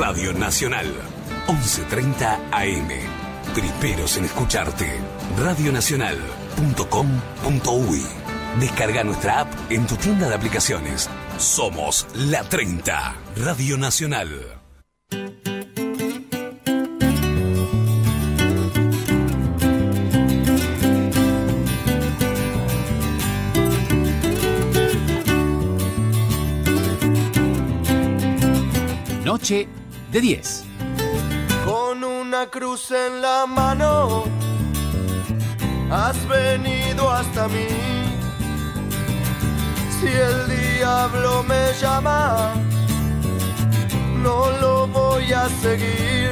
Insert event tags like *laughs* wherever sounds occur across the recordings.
Radio Nacional, 11.30 AM. Primeros en escucharte. Radionacional.com.uy. Descarga nuestra app en tu tienda de aplicaciones. Somos la 30, Radio Nacional. Noche de 10. Con una cruz en la mano, has venido hasta mí. Si el diablo me llama, no lo voy a seguir.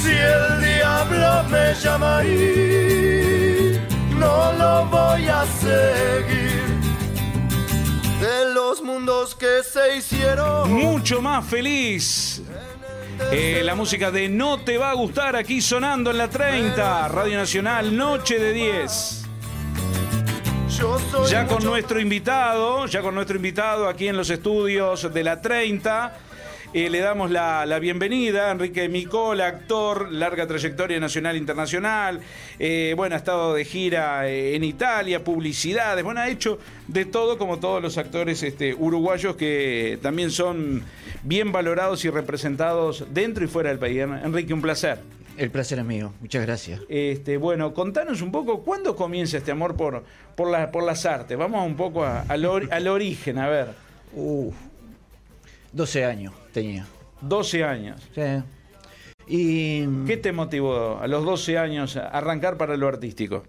Si el diablo me llama ahí, no lo voy a seguir. Que se hicieron. Mucho más feliz. Eh, la música de No te va a gustar aquí sonando en la 30, Radio Nacional, Noche de 10. Yo soy Ya con nuestro invitado, ya con nuestro invitado aquí en los estudios de la 30, eh, le damos la, la bienvenida. Enrique Micola, actor, larga trayectoria nacional e internacional. eh, bueno, ha estado de gira eh, en Italia, publicidades. Bueno, ha hecho de todo como todos los actores este, uruguayos que también son bien valorados y representados dentro y fuera del país. Enrique, un placer. El placer es mío, muchas gracias. Este, bueno, contanos un poco, ¿cuándo comienza este amor por, por, la- por las artes? Vamos un poco a- al, ori- al origen, a ver. Uf, 12 años tenía. 12 años. Sí. Y ¿Qué te motivó a los 12 años a arrancar para lo artístico?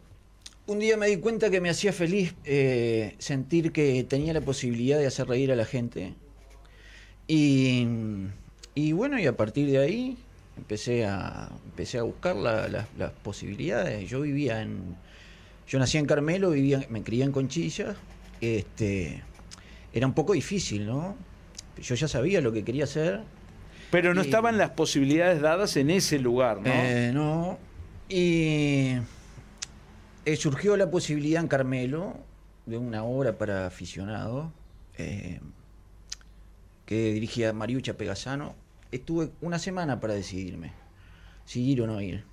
un día me di cuenta que me hacía feliz eh, sentir que tenía la posibilidad de hacer reír a la gente. Y, y bueno, y a partir de ahí empecé a, empecé a buscar la- la- las posibilidades. Yo vivía en... Yo nací en Carmelo, vivía, me crié en Conchilla. Este, era un poco difícil, ¿no? Yo ya sabía lo que quería hacer. Pero no Y- estaban las posibilidades dadas en ese lugar, ¿no? Eh, no. Y eh, surgió la posibilidad en Carmelo de una obra para aficionados eh, que dirigía Mariucha Pegasano. Estuve una semana para decidirme si ir o no ir.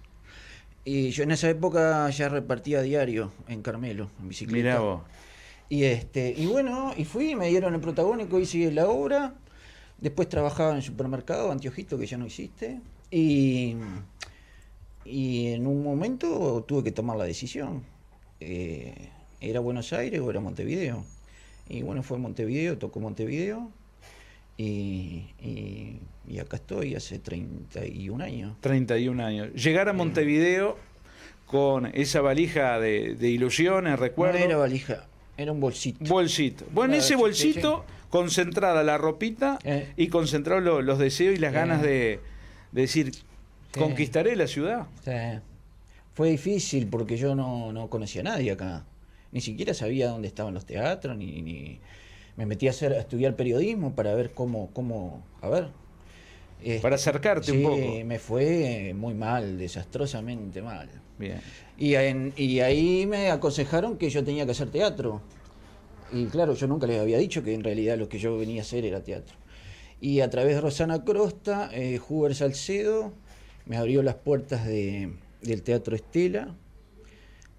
Y yo en esa época ya repartía diario en Carmelo, en bicicleta. Mirá vos. Y este, y bueno, y fui, me dieron el protagónico, hice la obra. Después trabajaba en el supermercado, Antiojito, que ya no existe. Y, y en un momento tuve que tomar la decisión. Eh, ¿Era Buenos Aires o era Montevideo? Y bueno, fue Montevideo, tocó Montevideo. Y, y, y acá estoy hace 31 años. 31 años. Llegar a Montevideo con esa valija de, de ilusiones, recuerdo. No era valija, era un bolsito. Bolsito. Bueno, Claro, ese bolsito, concentrada la ropita Eh. y concentrado lo- los deseos y las Eh. ganas de, de decir, conquistaré la ciudad. Sí. Fue difícil porque yo no, no conocía a nadie acá. Ni siquiera sabía dónde estaban los teatros, ni, ni- me metí a, hacer, a estudiar periodismo para ver cómo, cómo a ver. Este, Para acercarte un sí, poco. me fue muy mal, desastrosamente mal. Bien. Y, en- y ahí me aconsejaron que yo tenía que hacer teatro. Y claro, yo nunca les había dicho que en realidad lo que yo venía a hacer era teatro. Y a través de Rosana Crosta, eh, Huber Salcedo me abrió las puertas de- del Teatro Estela.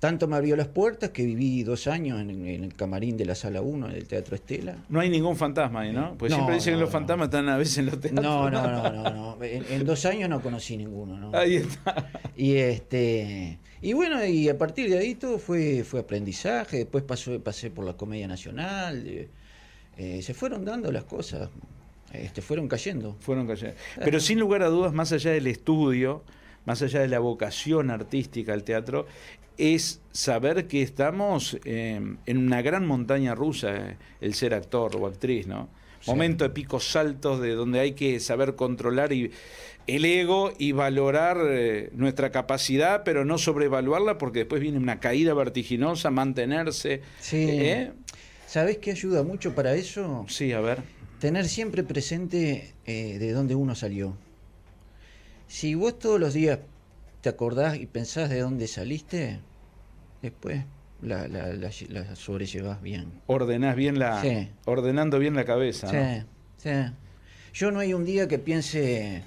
Tanto me abrió las puertas que viví dos años en, en el camarín de la Sala 1 del Teatro Estela. No hay ningún fantasma ahí, ¿no? No, siempre dicen no, que los no. fantasmas están a veces en los teatros. No, no, *laughs* no, no, no. En, en dos años no conocí ninguno, ¿no? Ahí está. Y este y bueno, y a partir de ahí todo fue, fue aprendizaje, después pasó, pasé por la Comedia Nacional, eh, eh, se fueron dando las cosas, este, fueron cayendo. Fueron cayendo. Pero sin lugar a dudas, más allá del estudio, más allá de la vocación artística al teatro, es saber que estamos eh, en una gran montaña rusa, eh, el ser actor o actriz, ¿no? Sí. Momento de picos saltos de donde hay que saber controlar y el ego y valorar eh, nuestra capacidad, pero no sobrevaluarla porque después viene una caída vertiginosa, mantenerse. Sí. ¿eh? ¿Sabés qué ayuda mucho para eso? Sí, a ver. Tener siempre presente de dónde uno salió. Si vos todos los días te acordás y pensás de dónde saliste, después la, la, la, la sobrellevás bien. Ordenás bien la, Sí. ordenando bien la cabeza. Sí, ¿no? sí. Yo no hay un día que piense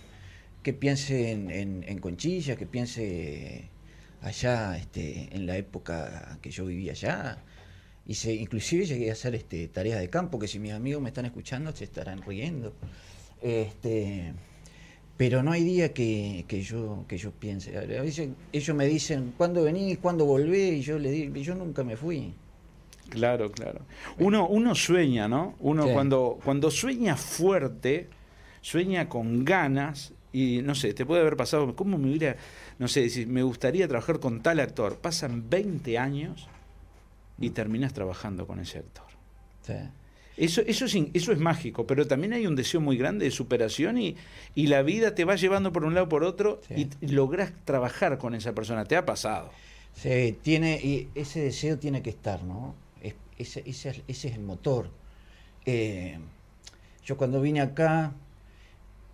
que piense en, en, en Conchilla, que piense allá este, en la época que yo vivía allá. Hice, inclusive llegué a hacer este, tareas de campo, que si mis amigos me están escuchando se estarán riendo. Este, pero no hay día que, que yo, que yo piense. A veces ellos me dicen, ¿cuándo venís? ¿Cuándo volvés? Y yo le digo, yo nunca me fui. Claro, claro. Uno, uno sueña, ¿no? Uno Sí. cuando, cuando sueña fuerte, sueña con ganas y no sé, te puede haber pasado, ¿cómo me hubiera, no sé, si me gustaría trabajar con tal actor? Pasan 20 años y terminas trabajando con ese actor. Sí. Eso, eso, es, eso es mágico, pero también hay un deseo muy grande de superación y, y la vida te va llevando por un lado por otro Sí. y, lográs trabajar con esa persona. ¿Te ha pasado? Sí, tiene, y ese deseo tiene que estar, ¿no? Es- ese, ese es- ese es el motor. Eh, yo cuando vine acá,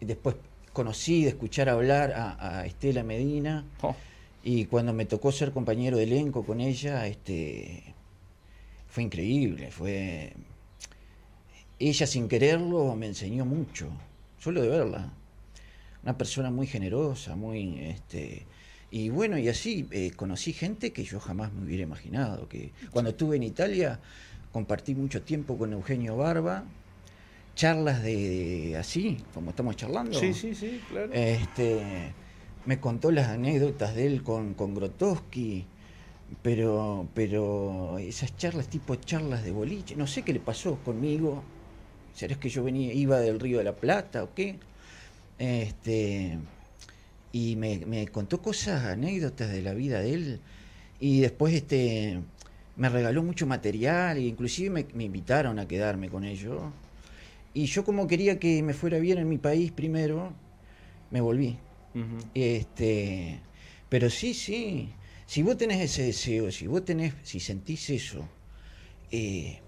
después conocí de escuchar hablar a, a Estela Medina, Oh, y cuando me tocó ser compañero de elenco con ella, este, fue increíble, fue... Ella sin quererlo me enseñó mucho, solo de verla. Una persona muy generosa, muy... Este, y bueno, y así eh, conocí gente que yo jamás me hubiera imaginado. Que cuando estuve en Italia compartí mucho tiempo con Eugenio Barba, charlas de, de así, como estamos charlando. sí, sí, sí, claro. Este, me contó las anécdotas de él con, con Grotowski, pero, pero esas charlas, tipo charlas de boliche, no sé qué le pasó conmigo. ¿Será que yo venía, iba del Río de la Plata o qué? Este, y me, me contó cosas, anécdotas de la vida de él. Y después este, me regaló mucho material, e inclusive me, me invitaron a quedarme con ellos. Y yo como quería que me fuera bien en mi país primero, me volví. Este, pero sí, sí. Si vos tenés ese deseo, si vos tenés, si sentís eso, eh,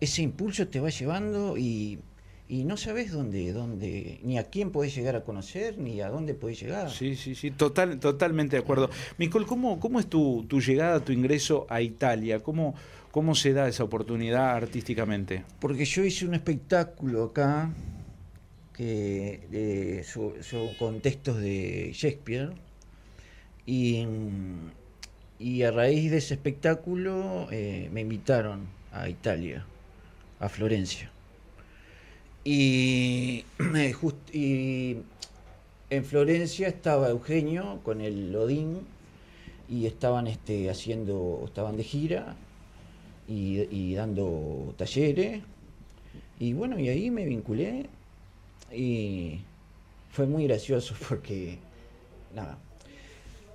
ese impulso te va llevando y, y no sabes dónde, dónde, ni a quién podés llegar a conocer, ni a dónde podés llegar. Sí, sí, sí, total, totalmente de acuerdo. Nicole, ¿cómo, cómo es tu, tu llegada, tu ingreso a Italia? ¿Cómo, ¿Cómo se da esa oportunidad artísticamente? Porque yo hice un espectáculo acá que de, de Shakespeare y, y a raíz de ese espectáculo eh, me invitaron a Italia, a Florencia. Y, *clears throat* eh, just- y en Florencia estaba Eugenio con el Odín y estaban este, haciendo, estaban de gira y, y dando talleres. Y bueno, y ahí me vinculé y fue muy gracioso *laughs* porque, nada,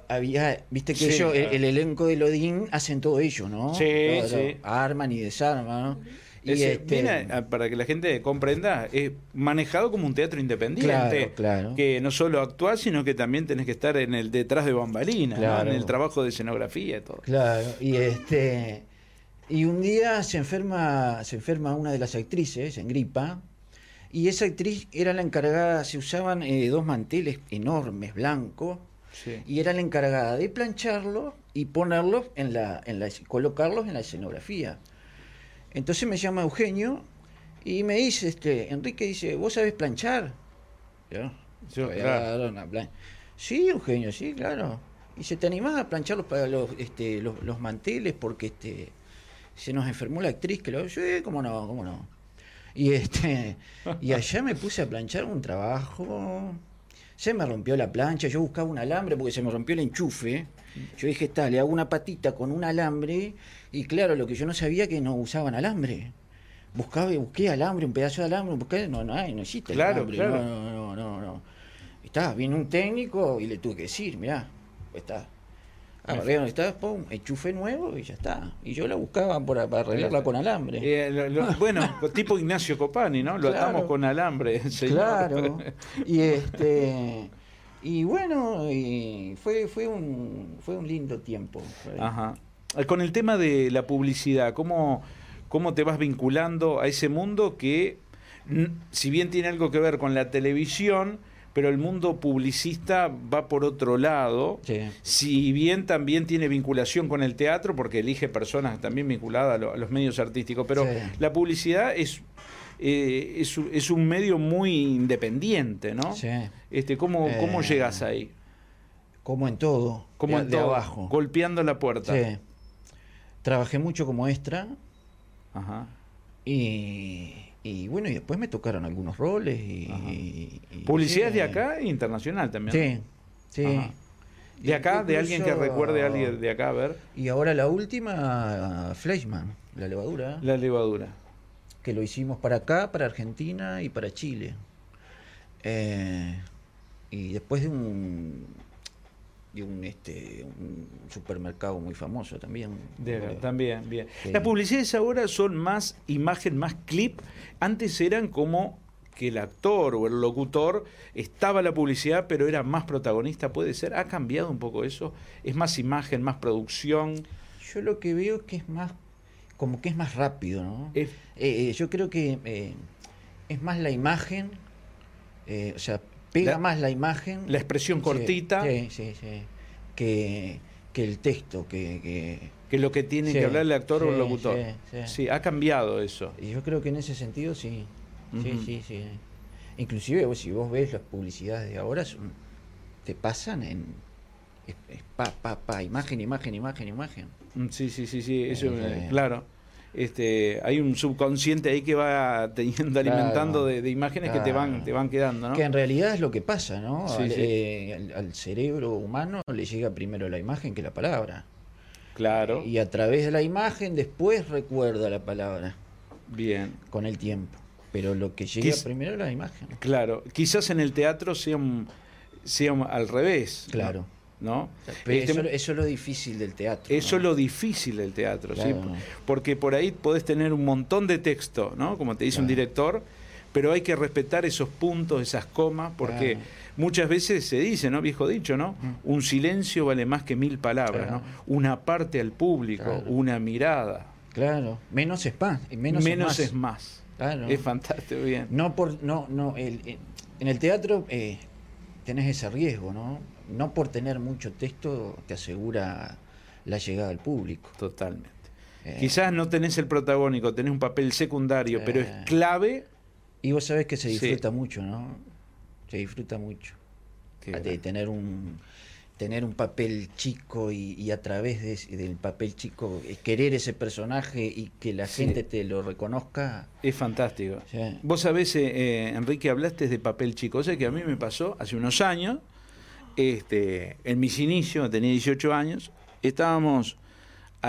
había, viste que Sí, ellos, el, claro. el elenco de Lodín hacen todo ello, ¿no? Sí, sí. Arman y desarman, ¿no? Y Ese, este, viene, a- para que la gente comprenda, es manejado como un teatro independiente. Claro, claro. Que no solo actuás, sino que también tenés que estar en el detrás de bambalinas, en el trabajo de escenografía y todo. Claro, y este y un día se enferma, se enferma una de las actrices en gripa, y esa actriz era la encargada, se usaban eh, dos manteles enormes blancos, Sí. y era la encargada de plancharlos y ponerlos en la, en la colocarlos en la escenografía. Entonces me llama Eugenio y me dice, este, Enrique dice, ¿vos sabés planchar? Yo, Yo, "Voy a claro. dar una plan-". Sí, Eugenio, sí, claro. Y se te animás a plancharlos para los, este, los, los manteles porque este se nos enfermó la actriz que lo sí, cómo no, cómo no. Y este y allá me puse a planchar un trabajo. Se me rompió la plancha, yo buscaba un alambre porque se me rompió el enchufe. Yo dije, está, le hago una patita con un alambre y claro, lo que yo no sabía que no usaban alambre. Buscaba y busqué alambre, un pedazo de alambre, busqué, no, no hay, no existe Claro, alambre, claro. no, no, no, no, no. Está, vino un técnico y le tuve que decir, mirá, está. Agarré donde estaba, pum, enchufe nuevo y ya está. Y yo la buscaba por- para arreglarla con alambre. Eh, lo- lo- *laughs* bueno, tipo Ignacio Copani, ¿no? Lo Claro. atamos con alambre, señor. Claro. *laughs* Y este y bueno, y fue fue un fue un lindo tiempo. Ajá. Con el tema de la publicidad, ¿cómo, cómo te vas vinculando a ese mundo que, si bien tiene algo que ver con la televisión, pero el mundo publicista va por otro lado? Sí. Si bien también tiene vinculación con el teatro, porque elige personas también vinculadas a, lo- a los medios artísticos, pero Sí. la publicidad es, eh, es, un- es un medio muy independiente, ¿no? Sí. Este, ¿cómo, ¿Cómo Eh, llegas ahí? Como en todo. Como de, en de todo, abajo. golpeando la puerta. Sí. Trabajé mucho como extra Ajá. y, y bueno, y después me tocaron algunos roles. Y, Publicidad sí. de acá e internacional también. Sí, sí. Ajá. De acá, de alguien que recuerde a alguien de acá, a ver, Y ahora la última, Fleischmann, la levadura, la levadura. que lo hicimos para acá, para Argentina y para Chile. Eh, y después de un de un este un supermercado muy famoso también. De también, bien. Sí. Las publicidades ahora son más imagen, más clip. Antes eran como que el actor o el locutor estaba la publicidad, pero era más protagonista, puede ser. ¿Ha cambiado un poco eso? ¿Es más imagen, más producción? Yo lo que veo es que es más, como que es más rápido, ¿no? Es- Eh, eh, yo creo que eh, es más la imagen, o sea, pega La- más la imagen. la expresión Sí, cortita. Sí, sí, sí. Que, que el texto, que, que- Que lo que tiene Sí, que hablar el actor o el sí, locutor. sí, sí. sí, ha cambiado eso. y yo creo que en ese sentido sí. Sí, Ujú. sí, sí. Inclusive vos, si vos ves las publicidades de ahora, son- te pasan en... Es, es pa, pa, pa, imagen, imagen, imagen, imagen. Mm, Sí, sí, sí, sí, eso, eh, claro. Este, hay un subconsciente ahí que va teniendo, alimentando de, de imágenes que te van, te van quedando, ¿no? Que en realidad es lo que pasa, ¿no? Sí, al, sí. eh, al- al cerebro humano le llega primero la imagen que la palabra. Claro, Y a través de la imagen después recuerda la palabra bien. con el tiempo. Pero lo que llega Quiz- primero es la imagen. Claro, quizás en el teatro sea, un- sea un- al revés. Claro. ¿No? Pero Este, eso, eso es lo difícil del teatro. eso ¿no? es lo difícil del teatro, ¿sí? Porque por ahí podés tener un montón de texto, ¿no? Como te dice un director, pero hay que respetar esos puntos, esas comas, porque Claro. muchas veces se dice, ¿no? Viejo dicho, ¿no? Mm. Un silencio vale más que mil palabras. ¿no? Una parte al público, una mirada. Claro. Menos es más. Menos, Menos, es es más. Es fantástico, bien. No por no no el, eh, en el teatro eh, tenés ese riesgo, ¿no? No por tener mucho texto te asegura la llegada al público. Totalmente. Eh, Quizás no tenés el protagónico, tenés un papel secundario, pero es Eh. clave. Y vos sabés que se Sí. disfruta mucho, ¿no? Se disfruta mucho. De tener un tener un papel chico y, y a través de ese- del papel chico eh, querer ese personaje y que la Sí. gente te lo reconozca. Es fantástico. Sí. Vos sabés, eh, eh, Enrique, hablaste de papel chico. O sea que a mí me pasó hace unos años, este, en mis inicios, tenía 18 años, estábamos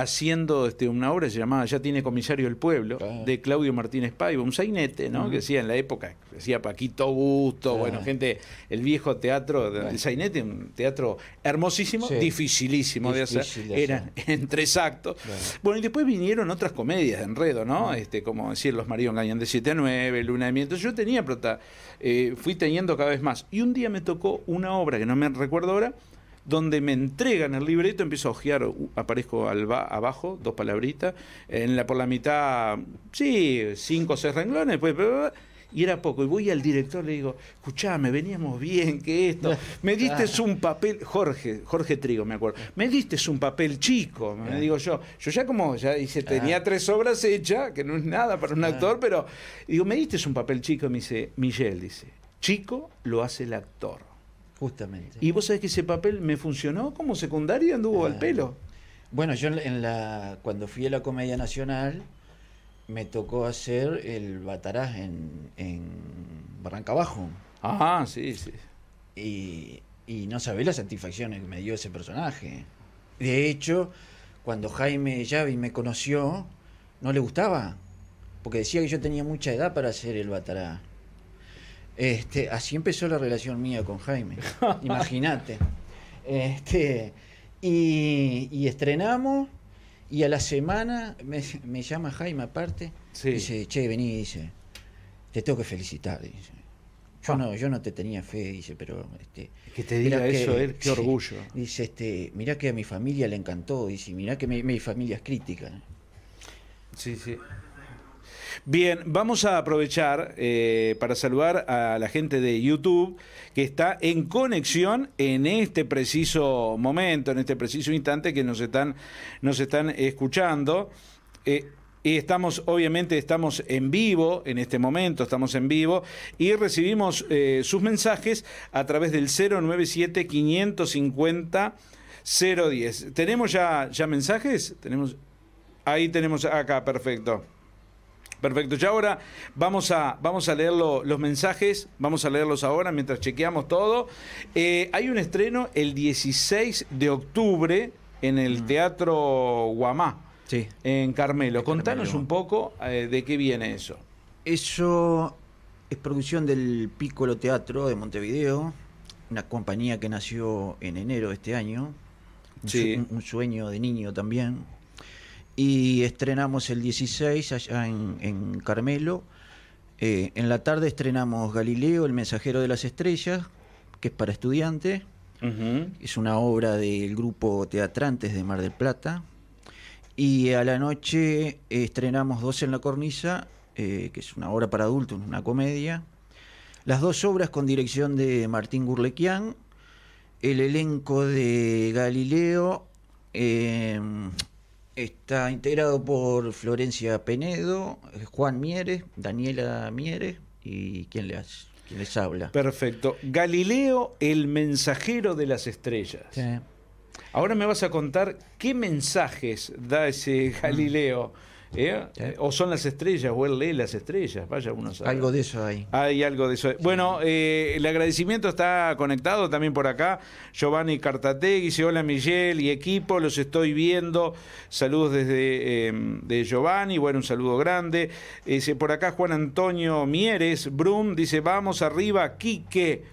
haciendo este, una obra que se llamaba Ya tiene comisario el pueblo, Claro. de Claudio Martínez Paiva, un sainete, ¿no? Que decía en la época, decía Paquito Busto, bueno, gente, el viejo teatro, Claro. el sainete, un teatro hermosísimo, Sí. dificilísimo de hacer, de eran *laughs* en tres actos. Bueno, y después vinieron otras comedias de enredo, ¿no? Este, como decir, Los Maridos Engañan de 7 a 9, Luna de Miel. Entonces yo tenía prota, eh, fui teniendo cada vez más. Y un día me tocó una obra que no me recuerdo ahora, donde me entregan el libreto, empiezo a ojear, uh, aparezco al ba- abajo, dos palabritas, en la, por la mitad, sí, cinco o seis renglones, bla, y era poco. Y voy al director, le digo, escuchame, veníamos bien, que esto, *laughs* me diste un papel, Jorge, Jorge Trigo, me acuerdo, me diste un papel chico, me digo yo, yo ya como, ya dice, tenía tres obras hechas, que no es nada para un actor, pero digo, me diste un papel chico, me dice, Michelle, dice, chico lo hace el actor. Justamente. Y vos sabés que ese papel me funcionó como secundario y anduvo al Ah. pelo. Bueno, yo en la- cuando fui a la Comedia Nacional me tocó hacer el Batarás en, en Barranca Abajo. Ah, sí, sí. Y, y no sabés las satisfacciones que me dio ese personaje. De hecho, cuando Jaime Yavi me conoció, no le gustaba, porque decía que yo tenía mucha edad para hacer el Batará. Este, así empezó la relación mía con Jaime. *laughs* Imagínate. Este, y, y estrenamos, y a la semana me, me llama Jaime aparte, Sí. dice, che, vení, dice, te tengo que felicitar, dice. Yo Ah. no, yo no te tenía fe, dice, pero este, Que te diga eso, que- él, qué *laughs* sí, orgullo. Dice, este, mirá que a mi familia le encantó, dice, mirá que mi, mi familia es crítica. Sí, sí. Bien, vamos a aprovechar eh, para saludar a la gente de YouTube que está en conexión en este preciso momento, en este preciso instante que nos están, nos están escuchando. Eh, Y estamos, obviamente, estamos en vivo en este momento, estamos en vivo y recibimos eh, sus mensajes a través del 097 550 010. ¿Tenemos ya, ya mensajes? Tenemos, ahí tenemos acá, perfecto. Perfecto, ya ahora vamos a, vamos a leer lo- los mensajes, vamos a leerlos ahora mientras chequeamos todo. Eh, hay un estreno el 16 de octubre en el Teatro Guamá, Sí. en Carmelo. En Contanos Carmelo. un poco eh, de qué viene eso. Eso es producción del Piccolo Teatro de Montevideo, una compañía que nació en enero de este año, un, Sí. su- un- un sueño de niño también. Y estrenamos el 16 allá en, en Carmelo. Eh, en la tarde estrenamos Galileo, El Mensajero de las Estrellas, que es para estudiantes. Es una obra del grupo Teatrantes de Mar del Plata. Y a la noche eh, estrenamos Dos en la Cornisa, eh, que es una obra para adultos, una comedia. Las dos obras con dirección de Martín Gurlequian. El elenco de Galileo está integrado por Florencia Penedo, eh, Juan Mieres, Daniela Mieres y quien les, quien les habla. Perfecto. Galileo, el mensajero de las estrellas. Sí. Ahora me vas a contar qué mensajes da ese Galileo. ¿Eh? Sí. O son las estrellas, o él lee las estrellas, vaya uno sabe. Algo de eso hay. Hay algo de eso. Bueno, eh, el agradecimiento está conectado también por acá. Giovanni Cartategui dice, hola Miguel y equipo, los estoy viendo. Saludos desde eh, de Giovanni, bueno, un saludo grande. Dice, por acá Juan Antonio Mieres, Brum, dice, vamos arriba, Quique.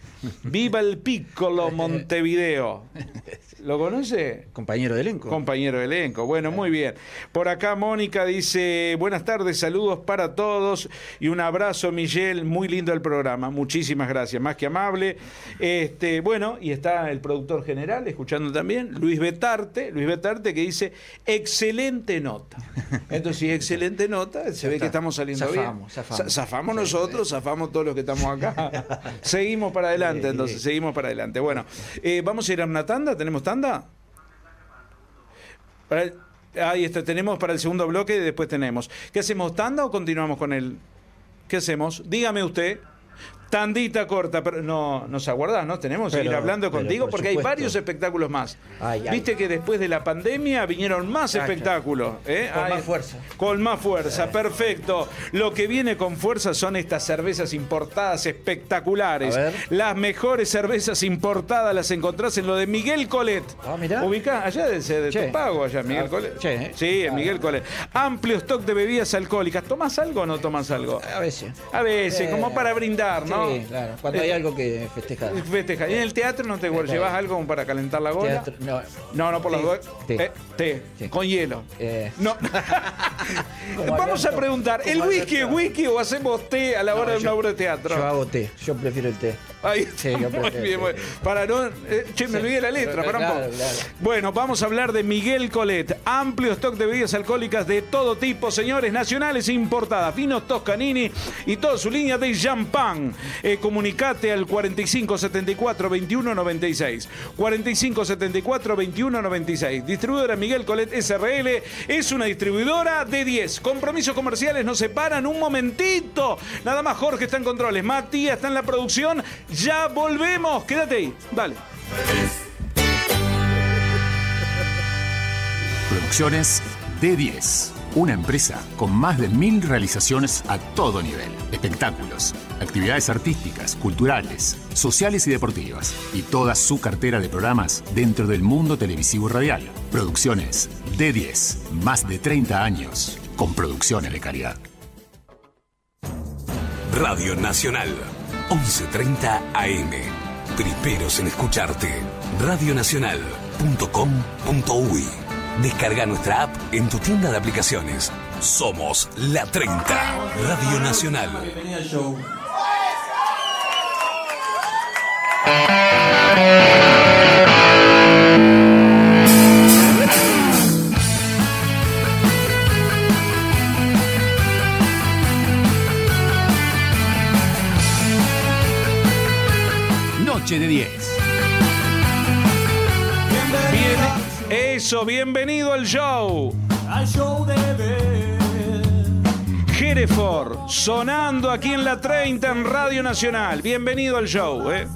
Viva el Piccolo *laughs* Montevideo. *laughs* ¿Lo conoce? Compañero de elenco. Compañero de elenco. Bueno, muy bien. Por acá Mónica dice, buenas tardes, saludos para todos y un abrazo, Miguel. Muy lindo el programa. Muchísimas gracias, más que amable. Este, bueno, y está el productor general escuchando también, Luis Betarte, Luis Betarte que dice, excelente nota. Entonces, si excelente nota, se ve que estamos saliendo Zafamos, bien. zafamos. Za- Zafamos nosotros, zafamos todos los que estamos acá. *laughs* seguimos para adelante, entonces, seguimos para adelante. Bueno, eh, vamos a ir a una tanda, ¿tenemos tanda? Para el- ahí está, tenemos para el segundo bloque y después tenemos. ¿Qué hacemos, tanda o continuamos con el... ¿Qué hacemos? Dígame usted. Tandita corta, pero no nos aguardás, ¿no? Tenemos que Pero- ir hablando contigo por porque hay varios espectáculos más. Ay, ay. Viste que después de la pandemia vinieron más Cacha. espectáculos. ¿eh? Con Ay, más fuerza. Con más fuerza, perfecto. Lo que viene con fuerza son estas cervezas importadas espectaculares. Las mejores cervezas importadas las encontrás en lo de Miguel Colet. Ah, mirá. Ubicá, allá de, de Che. Pago, allá, Miguel Ah, Colet. che, ¿eh? Sí, en Miguel Colet. Amplio stock de bebidas alcohólicas. ¿Tomás algo o no tomás algo? A veces. A veces, como para brindar, ¿no? Sí, claro. Cuando hay algo que festejar. *laughs* Festeja. ¿Y en el teatro no te llevas algo como para calentar la gola? Teatro- no. No, no por las té. Eh, té, Sí. con hielo. Eh. No. *laughs* *laughs* Vamos a preguntar, ¿el whisky es whisky o hacemos té a la hora No, de una yo- obra de teatro? Yo hago té. Yo prefiero el té. Ahí está, Sí, yo muy prefiero bien, Para no. eh, che, me olvidé la letra, Claro, para un poco. claro. Bueno, vamos a hablar de Miguel Colet. Amplio stock de bebidas alcohólicas de todo tipo, señores, nacionales e importadas. Vinos Toscanini y toda su línea de champán. Eh, comunicate al 4574 2196. 4574 2196. Distribuidora Miguel Colet SRL es una distribuidora de 10. Compromisos comerciales nos separan un momentito. Nada más Jorge está en controles. Matías está en la producción. Ya volvemos. Quédate ahí. Dale. Producciones D10. Una empresa con más de mil realizaciones a todo nivel. Espectáculos, actividades artísticas, culturales, sociales y deportivas. Y toda su cartera de programas dentro del mundo televisivo y radial. Producciones D10. Más de 30 años con producciones de calidad. Radio Nacional, 11.30 AM. Primeros en escucharte. Radionacional.com.uy. Descarga nuestra app en tu tienda de aplicaciones. Somos la 30. Radio Nacional. Noche de 10. Eso, bienvenido al show. al show de. Hereford, sonando aquí en la 30 en Radio Nacional. Bienvenido al show. ¿eh?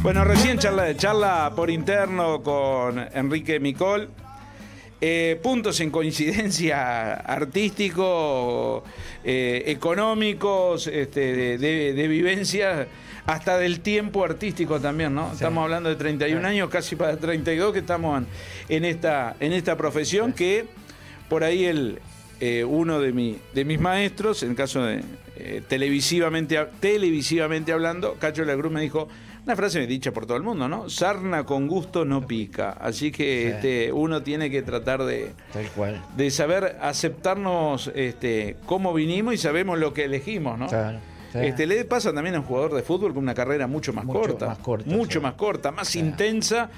Bueno, recién charla, charla por interno con Enrique Micol. Eh, puntos en coincidencia artístico, eh, económicos, este, de, de, vivencia, hasta del tiempo artístico también, ¿no? Estamos hablando de 31 años, casi para 32 que estamos en, esta, en esta profesión que por ahí el, eh, uno de, mi, de mis maestros, en el caso de televisivamente, televisivamente hablando, Cacho de la Cruz me dijo, una frase dicha por todo el mundo, ¿no? Sarna con gusto no pica. Así que este, uno tiene que tratar de, de saber aceptarnos este, cómo vinimos y sabemos lo que elegimos, ¿no? Este, le pasa también a un jugador de fútbol con una carrera mucho más corta. Más corta mucho más corta, más intensa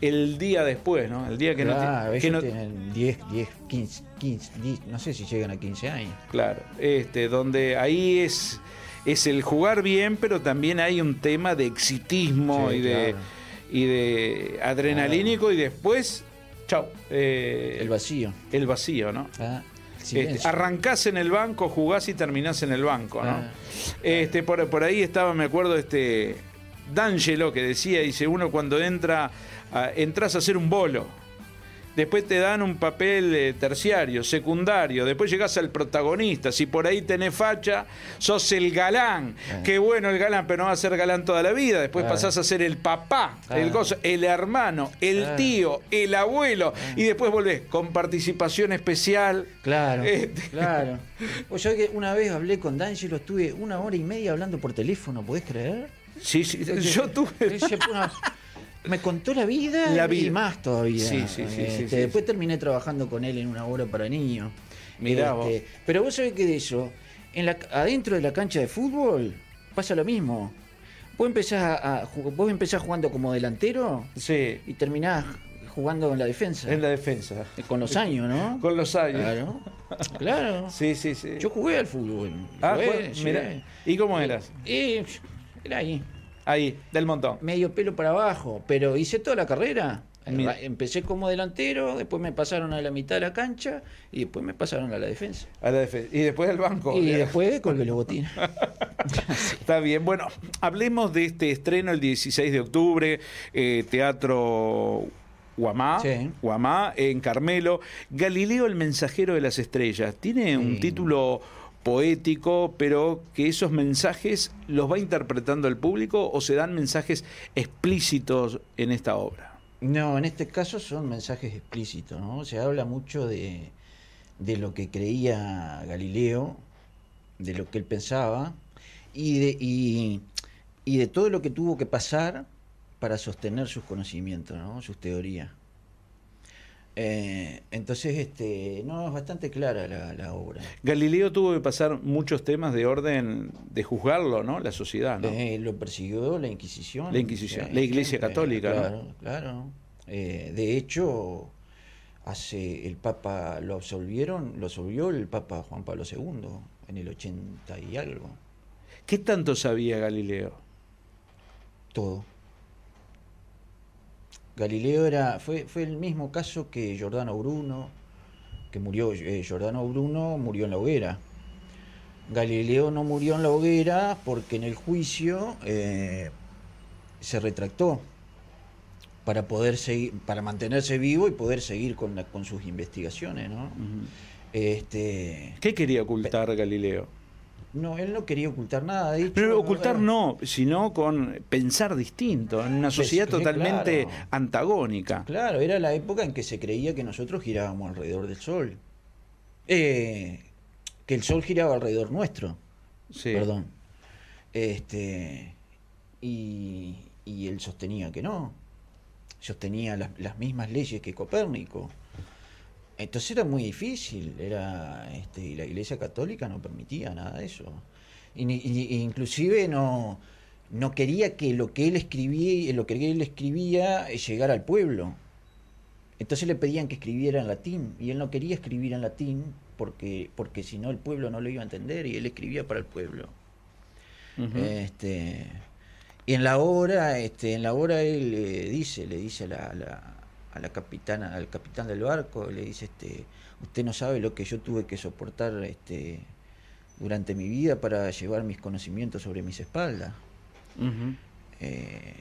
el día después, ¿no? El día que no, que no... tienen 10, 10, 15, 15 no sé si llegan a 15 años. Claro, este, donde ahí es es el jugar bien, pero también hay un tema de exitismo y, de, y de adrenalínico y después, chao. Eh, el vacío. El vacío, ¿no? Ah, este, arrancás en el banco, jugás y terminás en el banco, ¿no? Ah, este, por, por, ahí estaba, me acuerdo, este D'Angelo que decía, dice, uno cuando entra, entras a hacer un bolo después te dan un papel eh, terciario, secundario, después llegás al protagonista, si por ahí tenés facha, sos el galán, qué bueno el galán, pero no va a ser galán toda la vida, después pasás a ser el papá, el gozo, el hermano, el tío, el abuelo, y después volvés con participación especial. Claro, este. claro. O sea que una vez hablé con D'Angelo, estuve una hora y media hablando por teléfono, ¿podés creer? Sí, sí, yo tuve me contó la vida, y más todavía. Sí, sí, este, sí, después terminé trabajando con él en una obra para niños. Mirá este, Pero vos sabés que de eso, en la, adentro de la cancha de fútbol pasa lo mismo. Vos empezás, a, vos empezás jugando como delantero sí. y terminás jugando en la defensa. En la defensa. Con los años, ¿no? *laughs* Con los años. Claro. Claro. Sí, sí, sí. Yo jugué al fútbol. Ah, mira. ¿Y cómo eras? Eh, era ahí. Ahí, del montón. Medio pelo para abajo, pero hice toda la carrera. Empecé como delantero, después me pasaron a la mitad de la cancha y después me pasaron a la defensa. A la defensa. Y después al banco. Y después colgué los botines. *laughs* Está bien. Bueno, hablemos de este estreno el 16 de octubre, eh, Teatro Guamá, Guamá, en Carmelo. Galileo, el mensajero de las estrellas. Tiene un título poético, pero que esos mensajes los va interpretando el público o se dan mensajes explícitos en esta obra? No, en este caso son mensajes explícitos, ¿no? Se habla mucho de, de lo que creía Galileo, de lo que él pensaba y de, y, y de todo lo que tuvo que pasar para sostener sus conocimientos, ¿no? sus teorías. Eh, entonces, este, no, es bastante clara la, obra. Galileo tuvo que pasar muchos temas de orden de juzgarlo, ¿no? La sociedad, ¿no? Eh, lo persiguió la Inquisición. La Inquisición, la Iglesia Católica, claro, Claro, eh, de hecho, hace el Papa lo absolvieron, lo absolvió el Papa Juan Pablo II en el 80 y algo. ¿Qué tanto sabía Galileo? Todo. Galileo era, fue, fue el mismo caso que Giordano Bruno, que murió, eh, Giordano Bruno murió en la hoguera. Galileo no murió en la hoguera porque en el juicio eh, se retractó para poder seguir, para mantenerse vivo y poder seguir con, con sus investigaciones, ¿no? este, ¿Qué quería ocultar Galileo? No, él no quería ocultar nada. De Pero ocultar no, sino con pensar distinto, en una pues, sociedad totalmente antagónica. Claro, era la época en que se creía que nosotros girábamos alrededor del Sol. Eh, que el Sol giraba alrededor nuestro. Sí. Perdón. Este, y, y él sostenía que no. Sostenía las, las mismas leyes que Copérnico. Entonces era muy difícil, era este, y la Iglesia Católica no permitía nada de eso. Y, inclusive no, no quería que lo que él escribía, lo que él escribía llegara al pueblo. Entonces le pedían que escribiera en latín y él no quería escribir en latín porque, porque si no el pueblo no lo iba a entender y él escribía para el pueblo. este, y en la obra, este, en la obra él le dice, le dice a la, a la capitana, al capitán del barco, le dice, este, usted no sabe lo que yo tuve que soportar este, durante mi vida para llevar mis conocimientos sobre mis espaldas. Eh,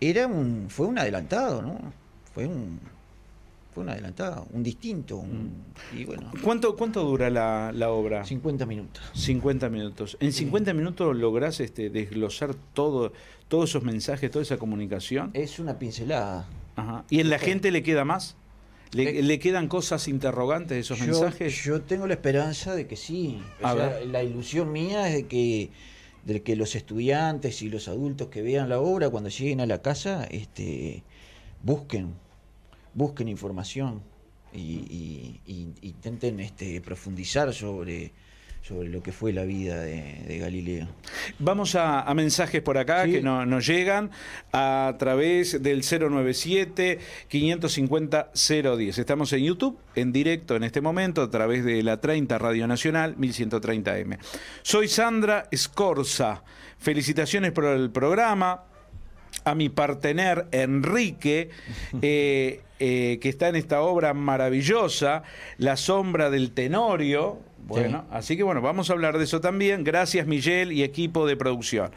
era un, fue un adelantado, ¿no? Fue un, fue un adelantado, un distinto, un- y bueno, ¿Cuánto, cuánto dura la, la obra? 50 minutos. 50 minutos. ¿En 50 minutos lográs este, desglosar todo, todos esos mensajes, toda esa comunicación? Es una pincelada. Ajá. ¿Y en la gente le queda más? ¿Le, le quedan cosas interrogantes de esos yo, mensajes? yo tengo la esperanza de que sí. O sea, la ilusión mía es de que, de que los estudiantes y los adultos que vean la obra cuando lleguen a la casa este, busquen, busquen información y, y- y intenten este, profundizar sobre, sobre lo que fue la vida de, de Galileo. Vamos a, a mensajes por acá Sí. que no- nos llegan a través del 097-550-010. Estamos en YouTube, en directo en este momento, a través de la 30 Radio Nacional, 1130M. Soy Sandra Escorza. Felicitaciones por el programa. A mi partener Enrique, eh, eh, que está en esta obra maravillosa, La sombra del Tenorio. Bueno, así que bueno, vamos a hablar de eso también. Gracias Miguel y equipo de producción.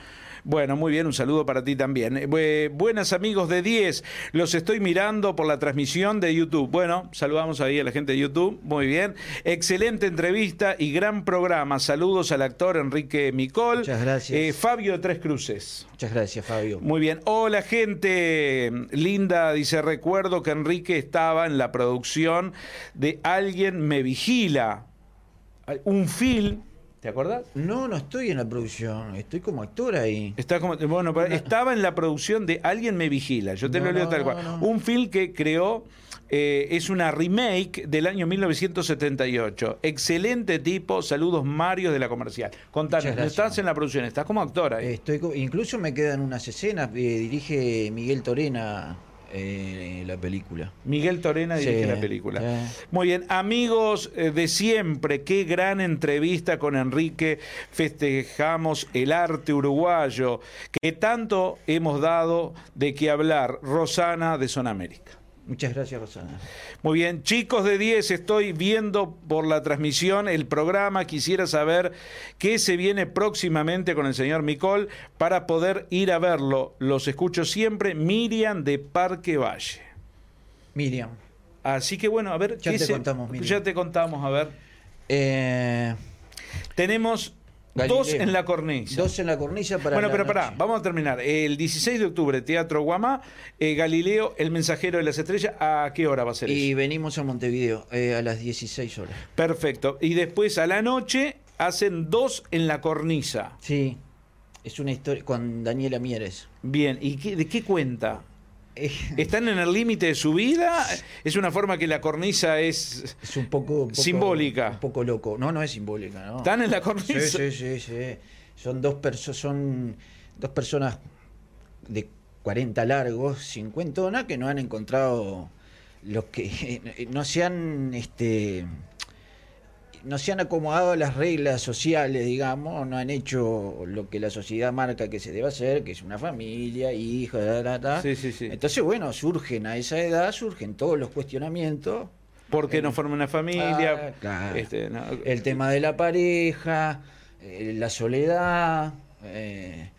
Bueno, muy bien, un saludo para ti también. Eh, bu- buenas amigos de 10, los estoy mirando por la transmisión de YouTube. Bueno, saludamos ahí a la gente de YouTube, muy bien. Excelente entrevista y gran programa. Saludos al actor Enrique Micol. Muchas gracias. Eh, Fabio de Tres Cruces. Muchas gracias, Fabio. Muy bien. Hola, gente. Linda dice: Recuerdo que Enrique estaba en la producción de Alguien me vigila. Un film. ¿Te acordás? No, no estoy en la producción, estoy como actor ahí. Está como, bueno, pero estaba en la producción de Alguien me vigila. Yo te No, lo leo no, tal no, cual. no. Un film que creó. eh, es una remake del año 1978. Excelente tipo. Saludos, Mario de la comercial. Contanos, no estás en la producción, estás como actora. ahí. Estoy, incluso me quedan unas escenas, eh, dirige Miguel Torena eh, la película. Miguel Torena dirige Sí, la película. sí. Muy bien, amigos eh, de siempre, qué gran entrevista con Enrique. Festejamos el arte uruguayo que tanto hemos dado de qué hablar. Rosana de Sonamérica. Muchas gracias, Rosana. Muy bien, chicos de 10, estoy viendo por la transmisión el programa. Quisiera saber qué se viene próximamente con el señor Micol para poder ir a verlo. Los escucho siempre. Miriam de Parque Valle. Miriam. Así que bueno, a ver. Ya ¿qué te se- contamos, Miriam. Ya te contamos, a ver. Eh, Tenemos Galileo. dos en la cornisa. Dos en la cornisa para bueno, la pero noche. pará, vamos a terminar. El 16 de octubre, Teatro Guamá, eh, Galileo, El Mensajero de las Estrellas. ¿A qué hora va a ser Y eso? venimos a Montevideo eh, a las 16 horas. Perfecto. Y después a la noche hacen dos en la cornisa. Sí, es una historia con Daniela Mieres. Bien, ¿y qué- de qué cuenta? *laughs* ¿Están en el límite de su vida? ¿Es una forma que la cornisa es... Es un poco, un poco- Simbólica. Un poco loco. No, no es simbólica, ¿no? ¿Están en la Sí, cornisa? sí, sí, sí. Son dos perso- son dos personas de 40 largos, 50 que no han encontrado lo que *laughs* no se han este no se han acomodado a las reglas sociales, digamos, no han hecho lo que la sociedad marca que se debe hacer, que es una familia, hijos, da, da, da. Sí, sí, sí. Entonces, bueno, surgen a esa edad, surgen todos los cuestionamientos ¿Por qué no forman una familia? Ah, claro. Este, no. el tema de la pareja, eh, la soledad. eh,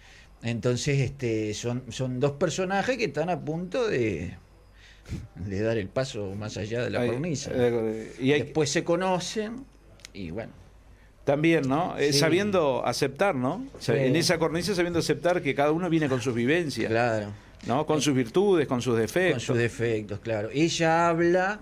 entonces, este, son, son dos personajes que están a punto de, de dar el paso más allá de la cornisa. eh, Y hay, Después se conocen y bueno. también, ¿no? Eh. Sabiendo aceptar, ¿no? Sí. En esa cornisa sabiendo aceptar que cada uno viene con sus vivencias, Claro. ¿no? Con sus virtudes, con sus Con defectos. sus defectos, claro. Ella habla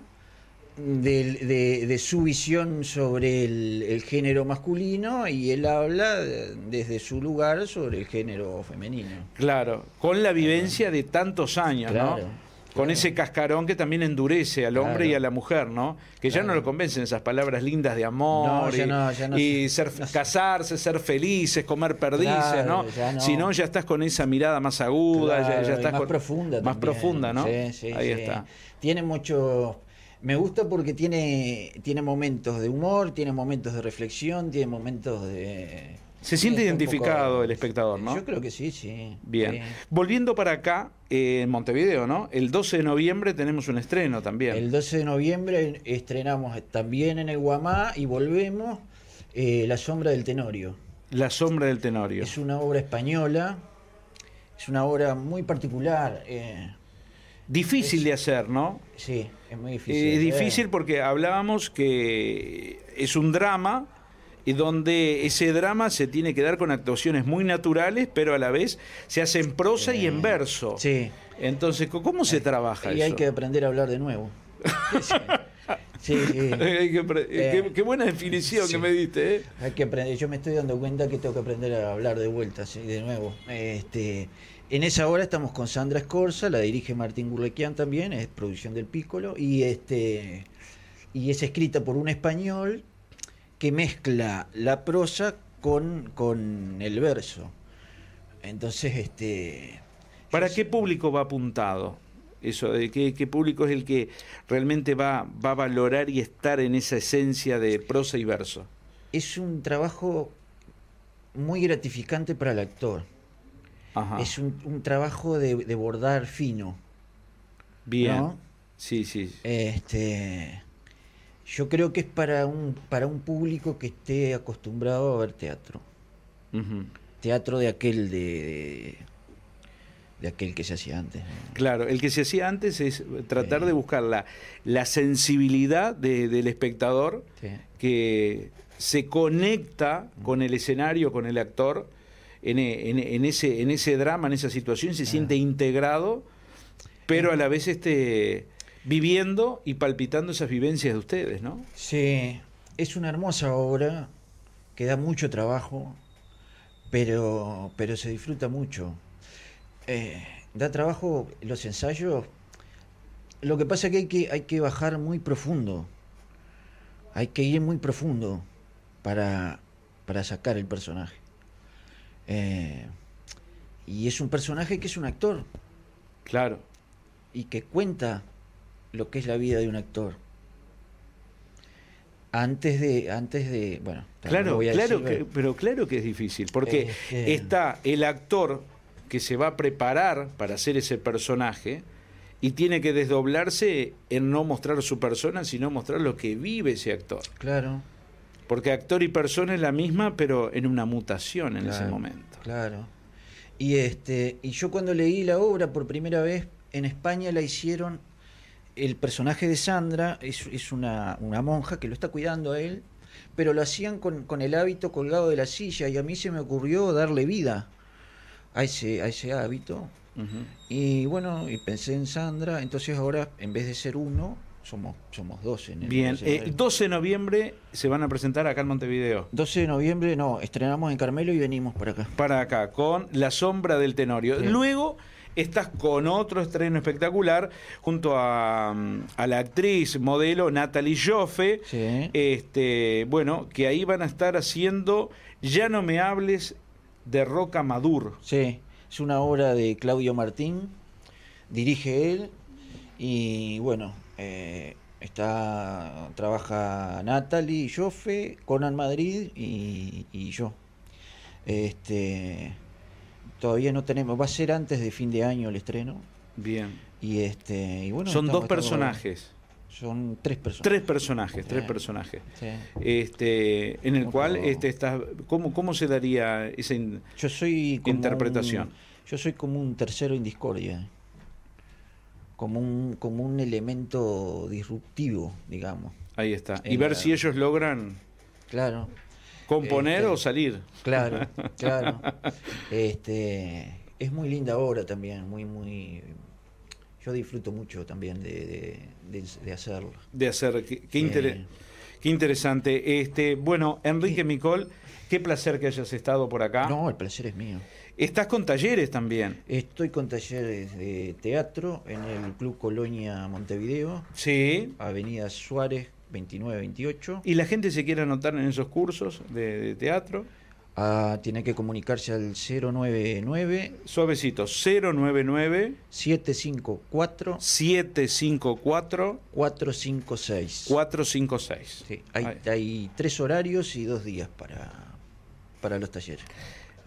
de, de su visión sobre el, el género masculino y él habla de- desde su lugar sobre el género femenino. Claro, con la vivencia de tantos años, Claro, ¿no? Con ese cascarón que también endurece al hombre Claro. y a la mujer, ¿no? Que ya no lo convencen esas palabras lindas de amor No, ya y, no, ya no y se- ser, casarse, ser felices, comer perdices, Claro, ¿no? Si no, ya estás con esa mirada más aguda, ya- estás más con- profunda Más también. profunda, ¿no? Sí, sí, Ahí sí. está. Tiene mucho... Me gusta porque tiene, tiene momentos de humor, tiene momentos de reflexión, tiene momentos de, Se siente Sí, identificado poco- el espectador, ¿no? Yo creo que sí, sí. Bien. Sí. Volviendo para acá, eh, en Montevideo, ¿no? El 12 de noviembre tenemos un estreno también. El 12 de noviembre estrenamos también en el Guamá y volvemos eh, La sombra del Tenorio. La sombra del Tenorio. Es una obra española, es una obra muy particular. eh, Difícil es- de hacer, ¿no? sí, es muy difícil. Eh, de hacer. difícil porque hablábamos que es un drama y donde ese drama se tiene que dar con actuaciones muy naturales, pero a la vez se hace en prosa y en verso. Sí, Entonces, ¿cómo se trabaja y eso? hay que aprender a hablar de nuevo. *laughs* Sí, *laughs* apre- Eh, qué, qué buena definición sí. que me diste, ¿eh? Hay que aprender, yo me estoy dando cuenta que tengo que aprender a hablar de vuelta, sí, de nuevo. Este, en esa hora estamos con Sandra Escorza, la dirige Martín Gurlequian también, es producción del Piccolo, y este y es escrita por un español que mezcla la prosa con, con el verso. Entonces, este ¿Para qué público va apuntado? Eso, de qué, qué público es el que realmente va, va a valorar y estar en esa esencia de prosa y verso. es un trabajo muy gratificante para el actor. Ajá. Es un, un trabajo de, de bordar fino. Bien. ¿no? Sí, sí. Este, yo creo que es para un, para un público que esté acostumbrado a ver teatro. Teatro de aquel de, de, de aquel que se hacía antes. Claro, el que se hacía antes es tratar Sí. de buscar la, la sensibilidad de- del espectador Sí. que se conecta con el escenario, con el actor, en, e- en- en ese, en ese drama, en esa situación, se siente integrado, pero a la vez este, viviendo y palpitando esas vivencias de ustedes, ¿no? Sí, es una hermosa obra que da mucho trabajo, pero, pero se disfruta mucho. Eh, da trabajo los ensayos. Lo que pasa es que hay que, hay que bajar muy profundo. Hay que ir muy profundo para, para sacar el personaje. Eh, y es un personaje que es un actor Claro. y que cuenta lo que es la vida de un actor. Antes de, antes de, bueno, no Claro, voy a claro, decir, que- pero claro que es difícil, porque Es que- está el actor que se va a preparar para hacer ese personaje y tiene que desdoblarse en no mostrar su persona, sino mostrar lo que vive ese actor. Claro, Porque actor y persona es la misma, pero en una mutación en ese momento. Claro. Y este, y yo cuando leí la obra por primera vez en España la hicieron el personaje de Sandra es, es una, una monja que lo está cuidando a él, pero lo hacían con, con el hábito colgado de la silla y a mí se me ocurrió darle vida a ese, a ese hábito. Y bueno, y pensé en Sandra, entonces ahora en vez de ser uno, somos, somos dos en el Bien, escenario. eh, 12 de noviembre se van a presentar acá en Montevideo. 12 de noviembre, no, estrenamos en Carmelo y venimos para acá. para acá con La sombra del Tenorio. Sí. Luego estás con otro estreno espectacular junto a, a la actriz modelo Natalie Joffe. Sí. Este, bueno, que ahí van a estar haciendo Ya no me hables de Roca Madur. Sí, es una obra de Claudio Martín, dirige él y bueno, eh, está trabaja Natalie, Joffe, Conan Madrid y, y yo. Este, todavía no tenemos, va a ser antes de fin de año el estreno Bien. y este y bueno, Son estamos- dos estamos- personajes. son tres personas. Tres personajes, tres personajes. Sí. Este, en el cual este está, ¿cómo, ¿cómo se daría esa in- Yo soy como Interpretación. un- yo soy como un tercero en discordia. Como un, como un elemento disruptivo, digamos. ahí está? Y ver la- si ellos logran Claro, componer Este, o salir. claro, *laughs* claro. Este, es muy linda obra también, muy, muy. Yo disfruto mucho también de, de, de- de hacerlo. de hacer. Qué, inter- qué interesante. Este, bueno, Enrique Micol, qué placer que hayas estado por acá. No, el placer es mío. Estás con talleres también. Estoy con talleres de teatro en el Club Colonia Montevideo, Sí. Avenida Suárez 2928. ¿Y la gente se quiere anotar en esos cursos de, de teatro? Ah, tiene que comunicarse al 099 Suavecito, 099 754 754 456. 456. Sí, hay, tres horarios y dos días para, para los talleres.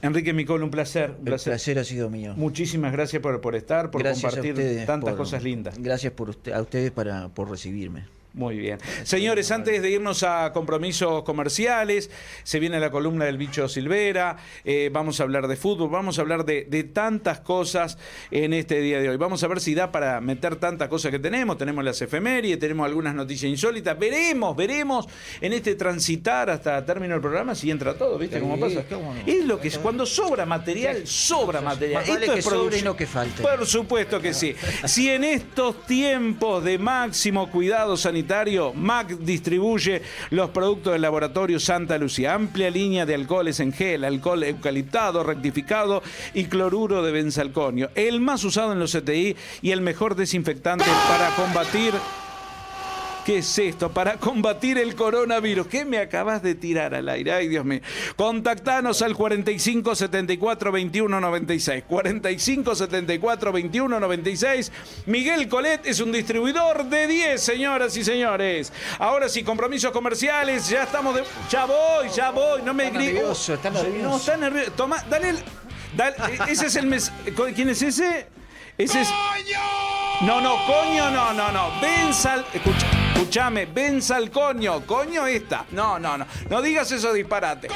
Enrique Micol, un placer. Un El placer. placer ha sido mío. Muchísimas gracias por, por estar, por Gracias compartir ustedes tantas por- cosas lindas. Gracias por usted, a ustedes para, por recibirme. Muy bien. Señores, antes de irnos a compromisos comerciales, se viene la columna del bicho Silvera, eh, vamos a hablar de fútbol, vamos a hablar de, de tantas cosas en este día de hoy. Vamos a ver si da para meter tantas cosas que tenemos. Tenemos las efemérides, tenemos algunas noticias insólitas. Veremos, veremos en este transitar hasta término del programa si entra todo, ¿viste cómo pasa? cómo no. Es lo que es, cuando sobra material, sobra material. Vale Esto que es sobre y no que falte. Por supuesto que sí. Si en estos tiempos de máximo cuidado sanitario, MAC distribuye los productos del laboratorio Santa Lucía. Amplia línea de alcoholes en gel, alcohol eucaliptado, rectificado y cloruro de benzalconio. El más usado en los CTI y el mejor desinfectante para combatir ¿Qué es esto? Para combatir el coronavirus. ¿Qué me acabas de tirar al aire? Ay, Dios mío. Contactanos al 45 74 21 96. 45 74 21 96. Miguel Colet es un distribuidor de 10, señoras y señores. Ahora sí, compromisos comerciales. Ya estamos de. Ya voy, ya voy. No me Está grites. nervioso, está nervioso. No, está nervioso. Toma, dale. el- dale- ese es el mes. ¿Quién es ese? Ese es. No, no, coño, no, no, no. Ven sal. Escucha, escuchame, ven sal coño. Coño esta. No, no, no. No digas eso disparate.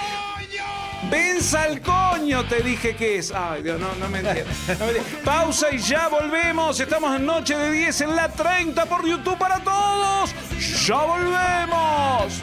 Ven sal coño, te dije que es. Ay, Dios, no, no me. *laughs* No entiendes. Pausa y ya volvemos. Estamos en Noche de 10 en la 30 por YouTube para todos. Ya volvemos.